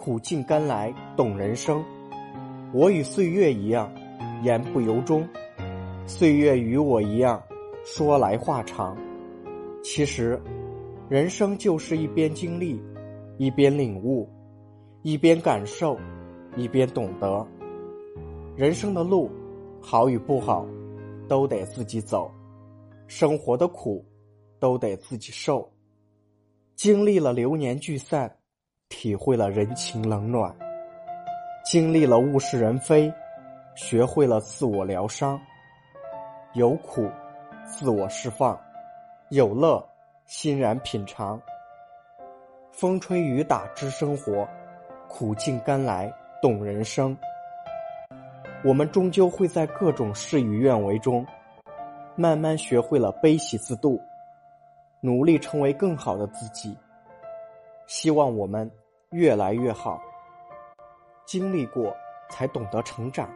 苦尽甘来懂人生。我与岁月一样，言不由衷；岁月与我一样，说来话长。其实，人生就是一边经历，一边领悟，一边感受，一边懂得。人生的路，好与不好，都得自己走；生活的苦，都得自己受。经历了流年聚散，体会了人情冷暖；经历了物是人非，学会了自我疗伤。有苦，自我释放；有乐，欣然品尝。风吹雨打知生活，苦尽甘来懂人生。我们终究会在各种事与愿违中，慢慢学会了悲喜自度。努力成为更好的自己。希望我们越来越好。经历过，才懂得成长。